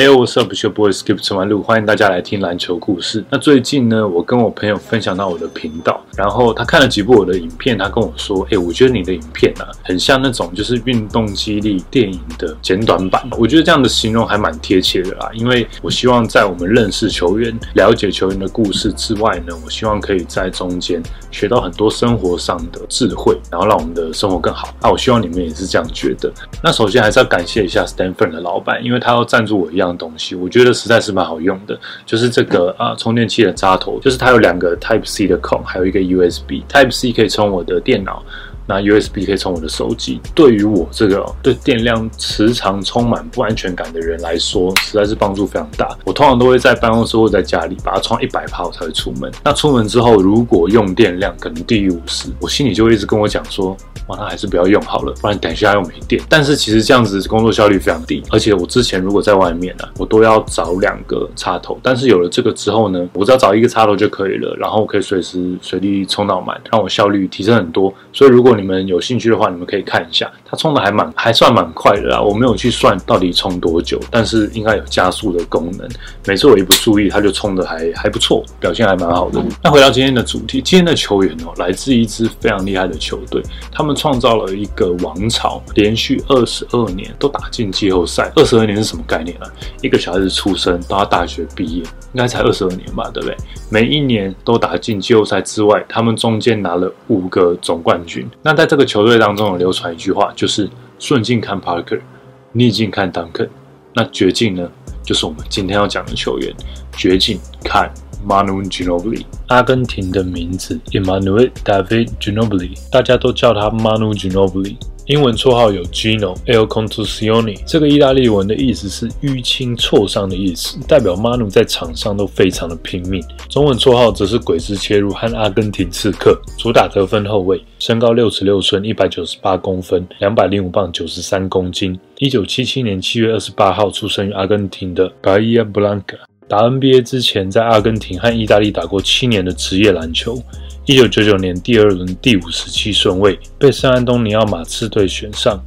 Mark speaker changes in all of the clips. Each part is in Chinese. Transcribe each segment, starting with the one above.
Speaker 1: Hey, what's up, your boy Skip 陈完路，欢迎大家来听篮球故事。那最近呢，我跟我朋友分享到我的频道，然后他看了几部我的影片，他跟我说：“哎，我觉得你的影片啊，很像那种就是运动激励电影的简短版。”我觉得这样的形容还蛮贴切的啦，因为我希望在我们认识球员、了解球员的故事之外呢，我希望可以在中间学到很多生活上的智慧，然后让我们的生活更好。那我希望你们也是这样觉得。那首先还是要感谢一下 Stanford 的老板，因为他要赞助我一样东西，我觉得实在是蛮好用的，就是这个啊充电器的插头，就是它有两个 Type C 的孔，还有一个 USB。Type C 可以充我的电脑。那 USB 可以充我的手机，对于我这个对电量时常充满不安全感的人来说，实在是帮助非常大。我通常都会在办公室或在家里把它充一百帕，我才会出门。那出门之后，如果用电量可能低于五十，我心里就会一直跟我讲说，哇，那还是不要用好了，不然等一下又没电。但是其实这样子工作效率非常低，而且我之前如果在外面呢，我都要找两个插头。但是有了这个之后呢，我只要找一个插头就可以了，然后我可以随时随地充到满，让我效率提升很多。所以如果你们有兴趣的话，你们可以看一下，它冲的还蛮还算蛮快的啦。我没有去算到底冲多久，但是应该有加速的功能。每次我一不注意，它就冲的还还不错，表现还蛮好的。那回到今天的主题，今天的球员哦，来自一支非常厉害的球队，他们创造了一个王朝，连续二十二年都打进季后赛。二十二年是什么概念啊？一个小孩子出生到他大学毕业，应该才二十二年吧，对不对？每一年都打进季后赛之外，他们中间拿了五个总冠军。那那在这个球队当中，有流传一句话，就是顺境看 Parker，逆境看 Duncan。那绝境呢，就是我们今天要讲的球员。绝境看 Manu Ginobili，阿根廷的名字 Emmanuel David Ginobili，大家都叫他 Manu Ginobili。英文绰号有 Gino El Contusione，这个意大利文的意思是淤青挫伤的意思，代表 Manu 在场上都非常的拼命。中文绰号则是鬼子切入和阿根廷刺客，主打得分后卫，身高六尺六寸，一百九十八公分，两百零五磅，九十三公斤。一九七七年七月二十八号出生于阿根廷的 Bahia Blanca。打 NBA 之前，在阿根廷和意大利打过七年的职业篮球。一九九九年第二轮第五十七顺位被圣安东尼奥马刺队选上，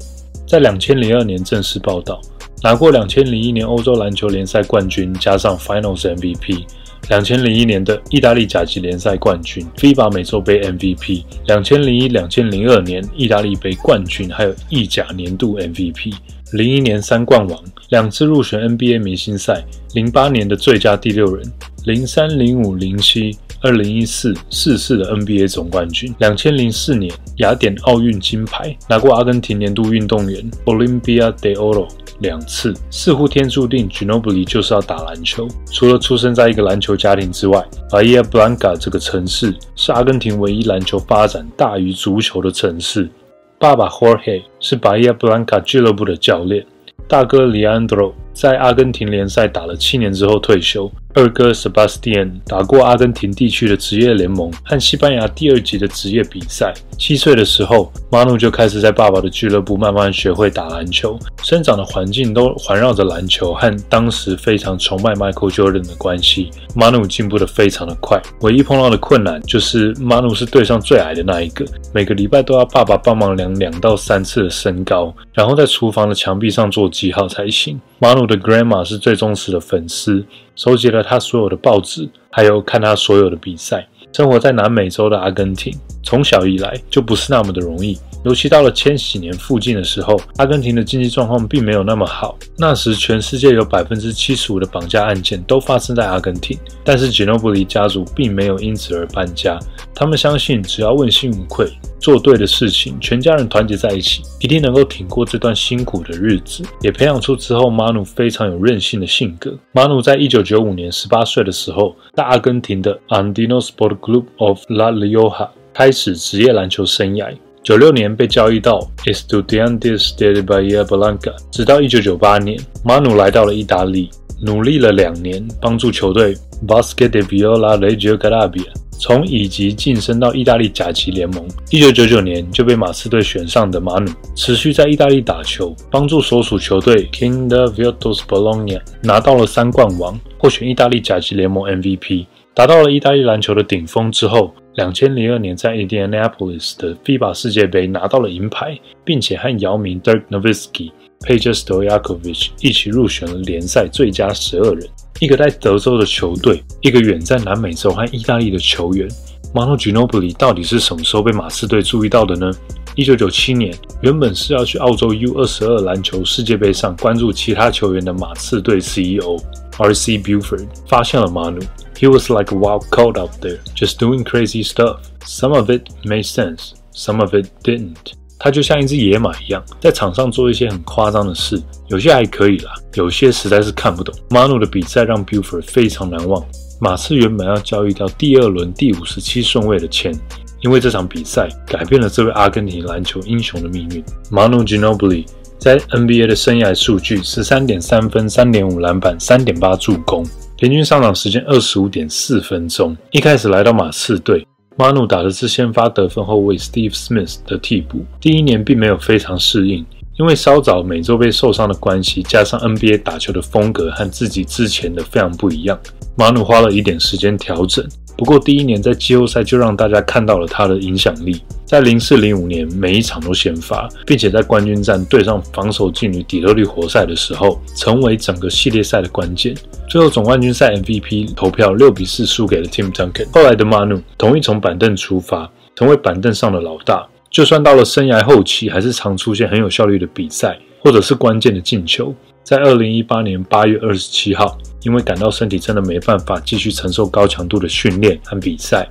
Speaker 1: 在两千零二年正式报道，拿过两千零一年欧洲篮球联赛冠军，加上 Finals MVP，两千零一年的意大利甲级联赛冠军，FIBA 美洲杯 MVP，两千零一两千零二年意大利杯冠军，还有意甲年度 MVP，零一年三冠王，两次入选 NBA 明星赛，零八年的最佳第六人，零三零五零七。二零一四四次的 NBA 总冠军，两千零四年雅典奥运金牌，拿过阿根廷年度运动员 Olympia de Oro 两次。似乎天注定 Ginobili 就是要打篮球。除了出生在一个篮球家庭之外，Bahia Blanca 这个城市是阿根廷唯一篮球发展大于足球的城市。爸爸 Jorge 是 Bahia Blanca 俱乐部的教练，大哥 Leandro 在阿根廷联赛打了七年之后退休。二哥 Sebastian 打过阿根廷地区的职业联盟和西班牙第二级的职业比赛。七岁的时候，Manu 就开始在爸爸的俱乐部慢慢学会打篮球。生长的环境都环绕着篮球和当时非常崇拜 Michael Jordan 的关系。Manu 进步的非常的快，唯一碰到的困难就是 Manu 是队上最矮的那一个，每个礼拜都要爸爸帮忙量两到三次的身高，然后在厨房的墙壁上做记号才行。Manu 的 Grandma 是最忠实的粉丝。收集了他所有的报纸，还有看他所有的比赛。生活在南美洲的阿根廷，从小以来就不是那么的容易。尤其到了千禧年附近的时候，阿根廷的经济状况并没有那么好。那时，全世界有百分之七十五的绑架案件都发生在阿根廷。但是，吉诺布里家族并没有因此而搬家。他们相信，只要问心无愧，做对的事情，全家人团结在一起，一定能够挺过这段辛苦的日子。也培养出之后马努非常有韧性的性格。马努在一九九五年十八岁的时候，在阿根廷的 Andino Sport Club of La Rioja 开始职业篮球生涯。九六年被交易到 Estudiantes de Bahia Blanca，直到一九九八年，马努来到了意大利，努力了两年，帮助球队 Basket de Viola Reggio Calabria 从乙级晋升到意大利甲级联盟。一九九九年就被马刺队选上的马努，持续在意大利打球，帮助所属球队 King de Virtus Bologna 拿到了三冠王，获选意大利甲级联盟 MVP。达到了意大利篮球的顶峰之后，两千零二年在 Indianapolis 的 FIBA 世界杯拿到了银牌，并且和姚明 Dirk Nowitzki、Peja Stojakovic 一起入选了联赛最佳十二人。一个在德州的球队，一个远在南美洲和意大利的球员，Manu Ginobili 到底是什么时候被马刺队注意到的呢？一九九七年，原本是要去澳洲 U 二十二篮球世界杯上关注其他球员的马刺队 CEO R.C. Buford 发现了 Manu。He was like a wild card out there, just doing crazy stuff. Some of it made sense, some of it didn't. 他就像一只野马一样，在场上做一些很夸张的事，有些还可以啦，有些实在是看不懂。马努的比赛让 Buford 非常难忘。马刺原本要交易掉第二轮第五十七顺位的签。因为这场比赛改变了这位阿根廷篮球英雄的命运。Manu Ginobili 在 NBA 的生涯数据：十三点三分、三点五篮板、三点八助攻，平均上场时间二十五点四分钟。一开始来到马刺队马努打的是先发得分后卫 Steve Smith 的替补。第一年并没有非常适应，因为稍早每周被受伤的关系，加上 NBA 打球的风格和自己之前的非常不一样马努花了一点时间调整。不过第一年在季后赛就让大家看到了他的影响力，在零四零五年每一场都先发，并且在冠军战对上防守劲旅底特律活塞的时候，成为整个系列赛的关键。最后总冠军赛 MVP 投票六比四输给了 Tim Duncan。后来的 Manu 同意从板凳出发，成为板凳上的老大。就算到了生涯后期，还是常出现很有效率的比赛，或者是关键的进球。在二零一八年八月二十七号，因为感到身体真的没办法继续承受高强度的训练和比赛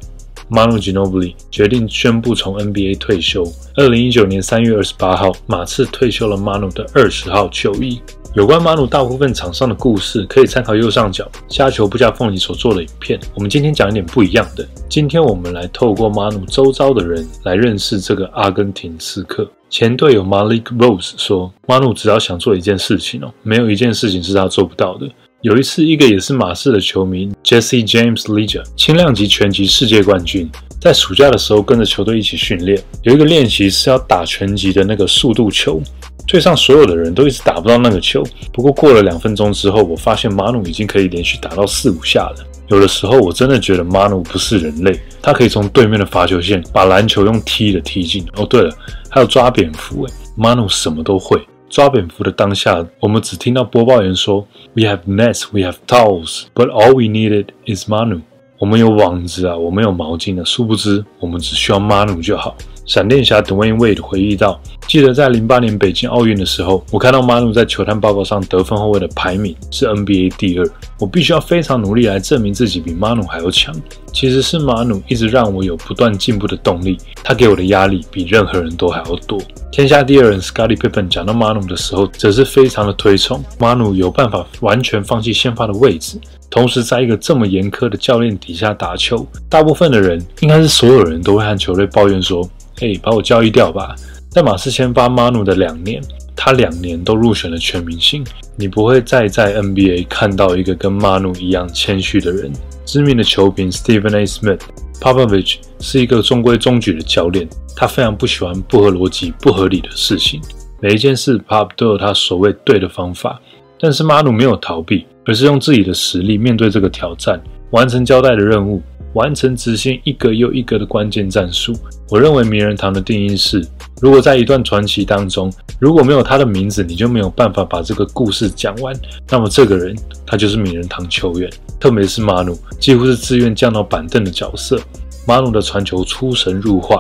Speaker 1: ，Manu Ginobili 决定宣布从 NBA 退休。二零一九年三月二十八号，马刺退休了 Manu 的二十号球衣。有关 Manu 大部分场上的故事，可以参考右上角虾球不加凤梨所做的影片。我们今天讲一点不一样的。今天我们来透过 Manu 周遭的人来认识这个阿根廷刺客。前队友 Malik Rose 说马努只要想做一件事情哦，没有一件事情是他做不到的。”有一次，一个也是马刺的球迷 Jesse James Leger，轻量级拳击世界冠军，在暑假的时候跟着球队一起训练。有一个练习是要打拳击的那个速度球，队上所有的人都一直打不到那个球。不过过了两分钟之后，我发现马努已经可以连续打到四五下了。有的时候我真的觉得 Manu 不是人类，他可以从对面的罚球线把篮球用踢的踢进。哦，对了。还有抓蝙蝠，哎，Manu 什么都会。抓蝙蝠的当下，我们只听到播报员说：“We have nets, we have towels, but all we needed is Manu。”我们有网子啊，我们有毛巾啊，殊不知我们只需要 Manu 就好。闪电侠 Dwayne Wade 回忆道：“记得在零八年北京奥运的时候，我看到马努在球探报告上得分后卫的排名是 NBA 第二。我必须要非常努力来证明自己比马努还要强。其实是马努一直让我有不断进步的动力，他给我的压力比任何人都还要多。天下第二人 Scottie Pippen 讲到马努的时候，则是非常的推崇马努有办法完全放弃先发的位置，同时在一个这么严苛的教练底下打球。大部分的人，应该是所有人都会和球队抱怨说。”可以，把我交易掉吧！在马刺先发 Manu 的两年，他两年都入选了全明星。你不会再在 NBA 看到一个跟 Manu 一样谦虚的人。知名的球评 Stephen A. Smith，Popovich 是一个中规中矩的教练，他非常不喜欢不合逻辑、不合理的事情。每一件事，Pop 都有他所谓对的方法，但是 Manu 没有逃避，而是用自己的实力面对这个挑战，完成交代的任务。完成执行一个又一个的关键战术。我认为名人堂的定义是：如果在一段传奇当中，如果没有他的名字，你就没有办法把这个故事讲完。那么这个人，他就是名人堂球员。特别是马努，几乎是自愿降到板凳的角色。马努的传球出神入化，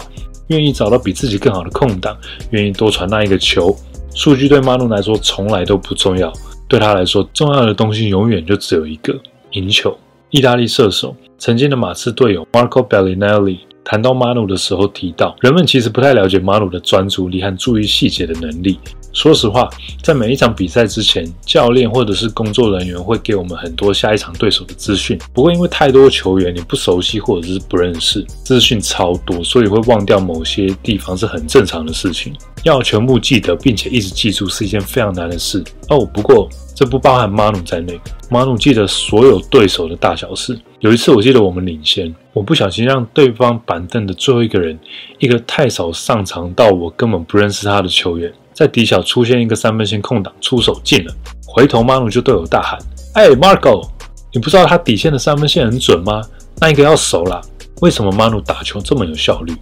Speaker 1: 愿意找到比自己更好的空档，愿意多传那一个球。数据对马努来说从来都不重要，对他来说重要的东西永远就只有一个：赢球。意大利射手。曾经的马刺队友 Marco Bellinelli 谈到 Manu 的时候提到，人们其实不太了解 Manu 的专注力和注意细节的能力。说实话，在每一场比赛之前，教练或者是工作人员会给我们很多下一场对手的资讯。不过，因为太多球员你不熟悉或者是不认识，资讯超多，所以会忘掉某些地方是很正常的事情。要全部记得并且一直记住是一件非常难的事哦。不过，这不包含 Manu 在内。Manu 记得所有对手的大小事。有一次，我记得我们领先，我不小心让对方板凳的最后一个人，一个太少上场到我根本不认识他的球员，在底小出现一个三分线空档，出手进了。回头马努就对我大喊：“哎，Marco，你不知道他底线的三分线很准吗？那一个要熟啦。”为什么马努打球这么有效率？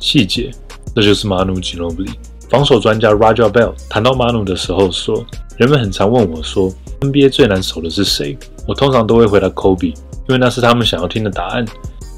Speaker 1: 细节，这就是 Manu Ginobili。防守专家 Raja Bell 谈到 Manu 的时候说：“人们很常问我说，NBA 最难守的是谁？我通常都会回答 Kobe，因为那是他们想要听的答案。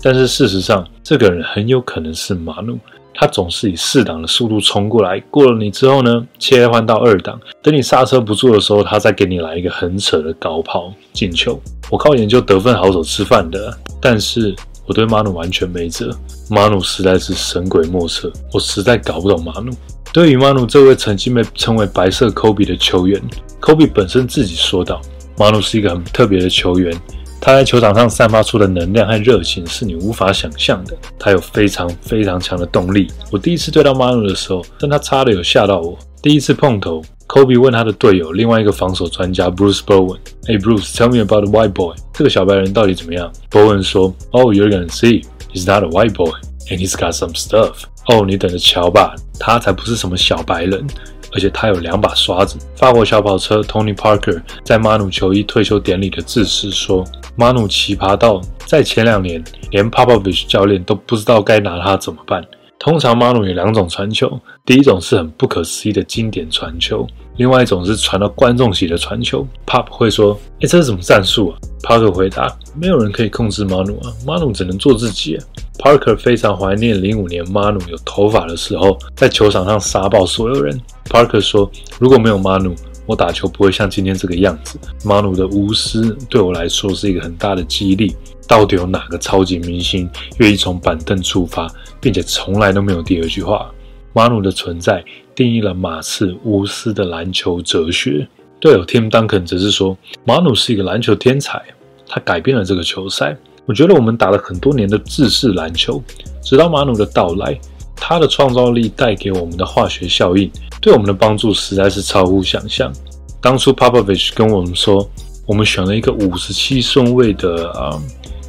Speaker 1: 但是事实上，这个人很有可能是 Manu。他总是以四档的速度冲过来，过了你之后呢，切换到二档，等你刹车不住的时候，他再给你来一个很扯的高抛进球。我靠研究得分好手吃饭的，但是我对 Manu 完全没辙。Manu 实在是神鬼莫测，我实在搞不懂 Manu。对于马努这位曾经被称为“白色科比”的球员，科比本身自己说道：“马努是一个很特别的球员，他在球场上散发出的能量和热情是你无法想象的。他有非常非常强的动力。我第一次对到马努的时候，但他差的有吓到我。第一次碰头，科比问他的队友，另外一个防守专家 Bruce Bowen：‘ 哎、hey,，Bruce，tell me about the white boy，这个小白人到底怎么样？’Bowen 说：‘Oh，you're gonna see，he's not a white boy，and he's got some stuff。’哦，你等着瞧吧，他才不是什么小白人，而且他有两把刷子。法国小跑车 Tony Parker 在马努球衣退休典礼的致辞说：“马努奇葩到在前两年，连 Popovich 教练都不知道该拿他怎么办。通常马努有两种传球，第一种是很不可思议的经典传球。”另外一种是传到观众席的传球，Pop 会说：“哎，这是什么战术啊？”Parker 回答：“没有人可以控制 Manu 啊，Manu 只能做自己。”Parker 非常怀念零五年 Manu 有头发的时候，在球场上杀爆所有人。Parker 说：“如果没有 Manu，我打球不会像今天这个样子。Manu 的无私对我来说是一个很大的激励。到底有哪个超级明星愿意从板凳出发，并且从来都没有第二句话？Manu 的存在。”定义了马刺无私的篮球哲学。队友 Tim Duncan 则是说，马努是一个篮球天才，他改变了这个球赛。我觉得我们打了很多年的制式篮球，直到马努的到来，他的创造力带给我们的化学效应，对我们的帮助实在是超乎想象。当初 Popovich 跟我们说，我们选了一个五十七顺位的啊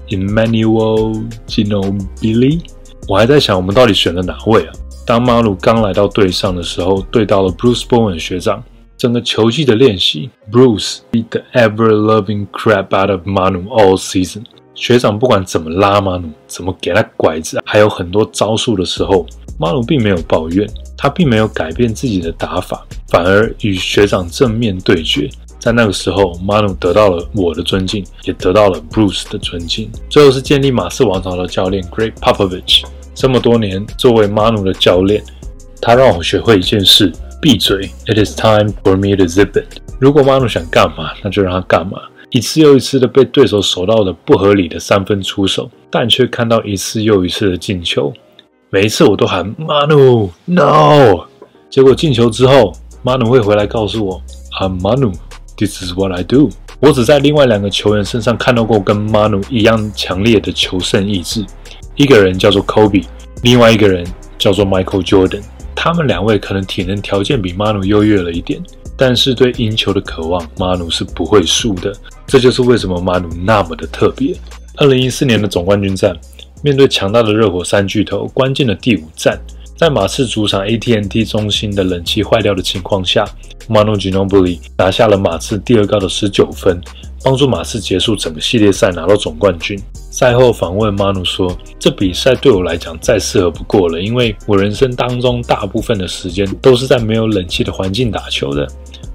Speaker 1: ，Emmanuel Ginobili，我还在想，我们到底选了哪位啊？当马努刚来到队上的时候，对到了 Bruce Bowen 学长。整个球季的练习，Bruce beat the ever-loving crap out of Manu all season。学长不管怎么拉马努，怎么给他拐子，还有很多招数的时候，马努并没有抱怨，他并没有改变自己的打法，反而与学长正面对决。在那个时候，马努得到了我的尊敬，也得到了 Bruce 的尊敬。最后是建立马刺王朝的教练 Greg Popovich。这么多年，作为马努的教练，他让我学会一件事：闭嘴。It is time for me to zip it。如果马努想干嘛，那就让他干嘛。一次又一次的被对手守到的不合理的三分出手，但却看到一次又一次的进球。每一次我都喊马努 no，结果进球之后，马努会回来告诉我：I'm Manu，this is what I do。我只在另外两个球员身上看到过跟马努一样强烈的求胜意志。一个人叫做 Kobe，另外一个人叫做 Michael Jordan。他们两位可能体能条件比 Manu 优越了一点，但是对赢球的渴望，Manu 是不会输的。这就是为什么 Manu 那么的特别。二零一四年的总冠军战，面对强大的热火三巨头，关键的第五战，在马刺主场 AT&T 中心的冷气坏掉的情况下，Manu Ginobili 拿下了马刺第二高的十九分。帮助马刺结束整个系列赛，拿到总冠军。赛后访问马努说：“这比赛对我来讲再适合不过了，因为我人生当中大部分的时间都是在没有冷气的环境打球的，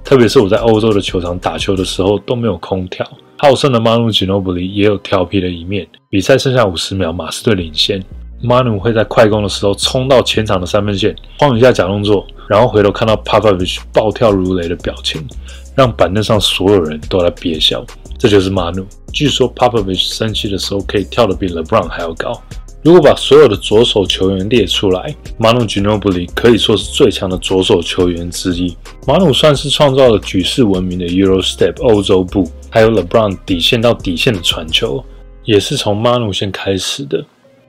Speaker 1: 特别是我在欧洲的球场打球的时候都没有空调。”好胜的马努吉诺布里也有调皮的一面。比赛剩下五十秒，马刺队领先，马努会在快攻的时候冲到前场的三分线，晃一下假动作，然后回头看到 Popovich 暴跳如雷的表情。让板凳上所有人都在憋笑，这就是马努。据说 Popovich 生气的时候可以跳得比 LeBron 还要高。如果把所有的左手球员列出来，马努 Ginobili 可以说是最强的左手球员之一。马努算是创造了举世闻名的 Euro Step 欧洲步，还有 LeBron 底线到底线的传球，也是从马努先开始的。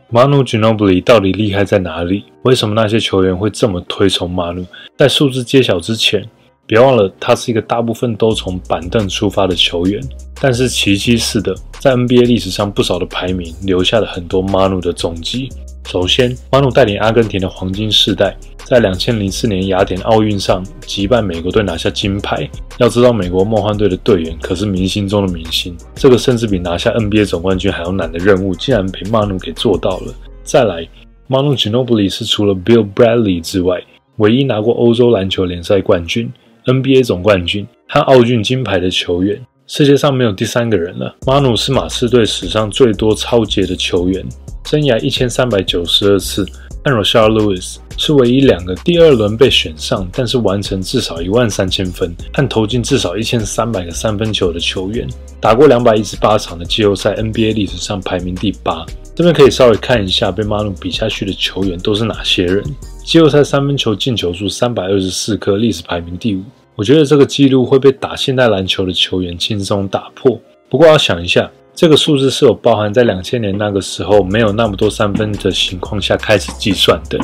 Speaker 1: 马努 Ginobili 到底厉害在哪里？为什么那些球员会这么推崇马努？在数字揭晓之前。别忘了，他是一个大部分都从板凳出发的球员，但是奇迹似的，在 NBA 历史上不少的排名留下了很多马努的踪迹。首先，马努带领阿根廷的黄金世代，在两千零四年雅典奥运上击败美国队拿下金牌。要知道，美国梦幻队的队员可是明星中的明星，这个甚至比拿下 NBA 总冠军还要难的任务，竟然被马努给做到了。再来，马努吉诺布里是除了 Bill Bradley 之外，唯一拿过欧洲篮球联赛冠军、NBA 总冠军和奥运金牌的球员。世界上没有第三个人了。马努是马刺队史上最多超节的球员。生涯一千三百九十二次，但 Rashard Lewis 是唯一两个第二轮被选上，但是完成至少一万三千分和投进至少一千三百个三分球的球员。打过两百一十八场的季后赛，NBA 历史上排名第八。这边可以稍微看一下被马努比下去的球员都是哪些人。季后赛三分球进球数三百二十四颗，历史排名第五。我觉得这个记录会被打现代篮球的球员轻松打破。不过要想一下。这个数字是有包含在两千年那个时候没有那么多三分的情况下开始计算的。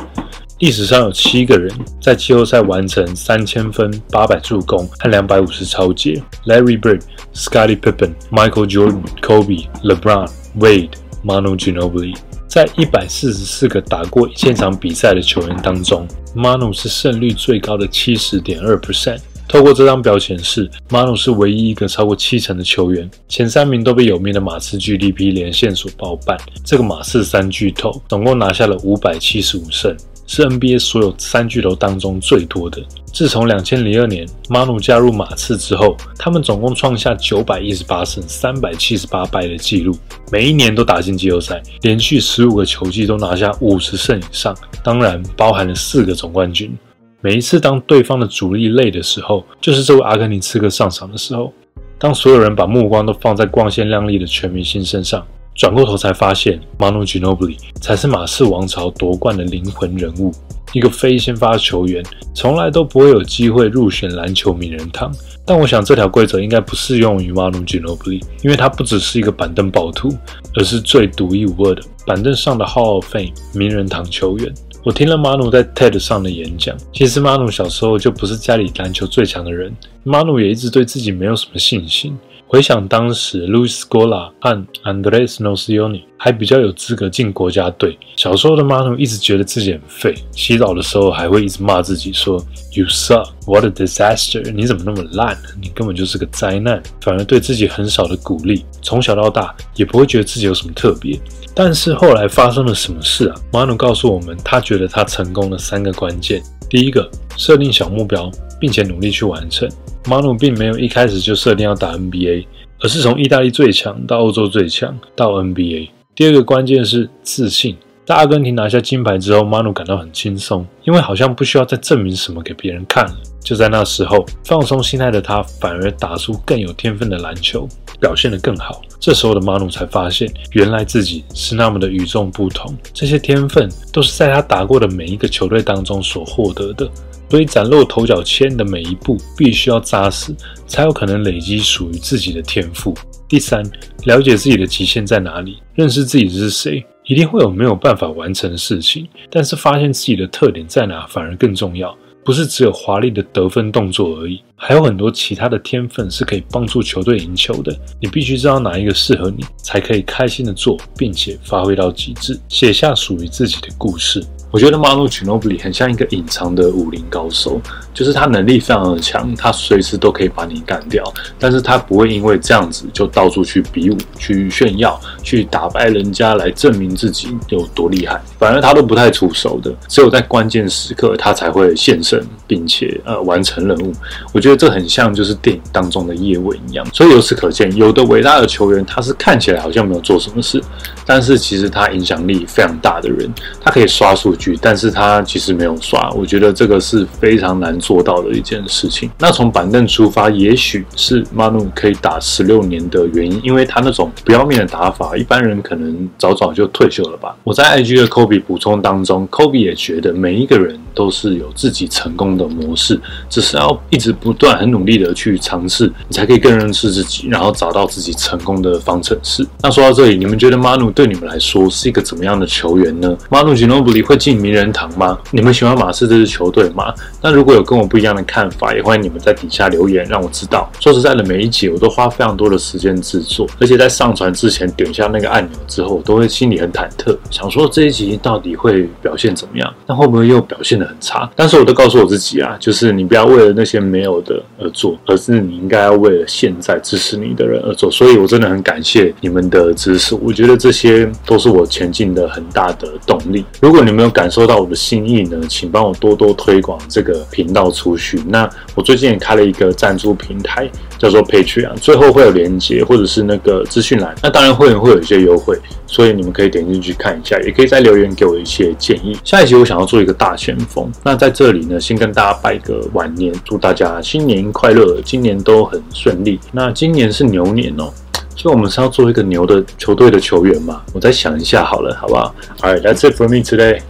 Speaker 1: 历史上有七个人在季后赛完成三千分、八百助攻和两百五十超节：Larry Bird、Scottie Pippen、Michael Jordan、Kobe、LeBron、Wade、Manu Ginobili。在一百四十四个打过一千场比赛的球员当中，Manu 是胜率最高的七十点二 percent。透过这张表显示，马努是唯一一个超过七成的球员，前三名都被有名的马刺 GDP 连线所包办。这个马刺三巨头总共拿下了五百七十五胜，是 NBA 所有三巨头当中最多的。自从两千零二年马努加入马刺之后，他们总共创下九百一十八胜、三百七十八败的纪录，每一年都打进季后赛，连续十五个球季都拿下五十胜以上，当然包含了四个总冠军。每一次当对方的主力累的时候，就是这位阿根廷刺客上场的时候。当所有人把目光都放在光鲜亮丽的全明星身上，转过头才发现，Manu Ginobili 才是马刺王朝夺冠的灵魂人物。一个非先发球员，从来都不会有机会入选篮球名人堂。但我想这条规则应该不适用于 Manu Ginobili，因为他不只是一个板凳暴徒，而是最独一无二的板凳上的 Hall of Fame 名人堂球员。我听了马努在 TED 上的演讲。其实马努小时候就不是家里篮球最强的人，马努也一直对自己没有什么信心。回想当时，Luis Scola 和 Andres Nocioni 还比较有资格进国家队。小时候的马努一直觉得自己很废，洗澡的时候还会一直骂自己说 “You suck, what a disaster！你怎么那么烂？你根本就是个灾难！”反而对自己很少的鼓励。从小到大也不会觉得自己有什么特别。但是后来发生了什么事啊？马努告诉我们，他觉得他成功的三个关键：第一个，设定小目标，并且努力去完成。马努并没有一开始就设定要打 NBA，而是从意大利最强到欧洲最强到 NBA。第二个关键是自信。在阿根廷拿下金牌之后，马努感到很轻松，因为好像不需要再证明什么给别人看了。就在那时候，放松心态的他反而打出更有天分的篮球，表现得更好。这时候的马努才发现，原来自己是那么的与众不同。这些天分都是在他打过的每一个球队当中所获得的。所以崭露头角签的每一步，必须要扎实，才有可能累积属于自己的天赋。第三，了解自己的极限在哪里，认识自己是谁，一定会有没有办法完成的事情。但是发现自己的特点在哪，反而更重要。不是只有华丽的得分动作而已，还有很多其他的天分是可以帮助球队赢球的。你必须知道哪一个适合你，才可以开心的做，并且发挥到极致，写下属于自己的故事。我觉得马努奇诺布里很像一个隐藏的武林高手，就是他能力非常的强，他随时都可以把你干掉，但是他不会因为这样子就到处去比武、去炫耀、去打败人家来证明自己有多厉害，反而他都不太出手的，只有在关键时刻他才会现身，并且呃完成任务。我觉得这很像就是电影当中的叶问一样，所以由此可见，有的伟大的球员他是看起来好像没有做什么事，但是其实他影响力非常大的人，他可以刷数。但是他其实没有刷，我觉得这个是非常难做到的一件事情。那从板凳出发，也许是 Manu 可以打十六年的原因，因为他那种不要命的打法，一般人可能早早就退休了吧。我在 IG 的 Kobe 补充当中，Kobe 也觉得每一个人都是有自己成功的模式，只是要一直不断很努力的去尝试，你才可以更认识自己，然后找到自己成功的方程式。那说到这里，你们觉得 Manu 对你们来说是一个怎么样的球员呢？Manu Ginobili 会进。进名人堂吗？你们喜欢马刺这支球队吗？那如果有跟我不一样的看法，也欢迎你们在底下留言，让我知道。说实在的，每一集我都花非常多的时间制作，而且在上传之前点下那个按钮之后，我都会心里很忐忑，想说这一集到底会表现怎么样？那会不会又表现得很差？但是我都告诉我自己啊，就是你不要为了那些没有的而做，而是你应该要为了现在支持你的人而做。所以我真的很感谢你们的支持，我觉得这些都是我前进的很大的动力。如果你没有感感受到我的心意呢，请帮我多多推广这个频道出去。那我最近也开了一个赞助平台，叫做 Patreon，最后会有连接或者是那个资讯栏。那当然会员会有一些优惠，所以你们可以点进去看一下，也可以在留言给我一些建议。下一集我想要做一个大前锋，那在这里呢，先跟大家拜个晚年，祝大家新年快乐，今年都很顺利。那今年是牛年哦。所以，我们是要做一个牛的球队的球员嘛？我再想一下好了，好不好？All right, that's it for me today.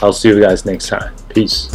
Speaker 1: I'll see you guys next time. Peace.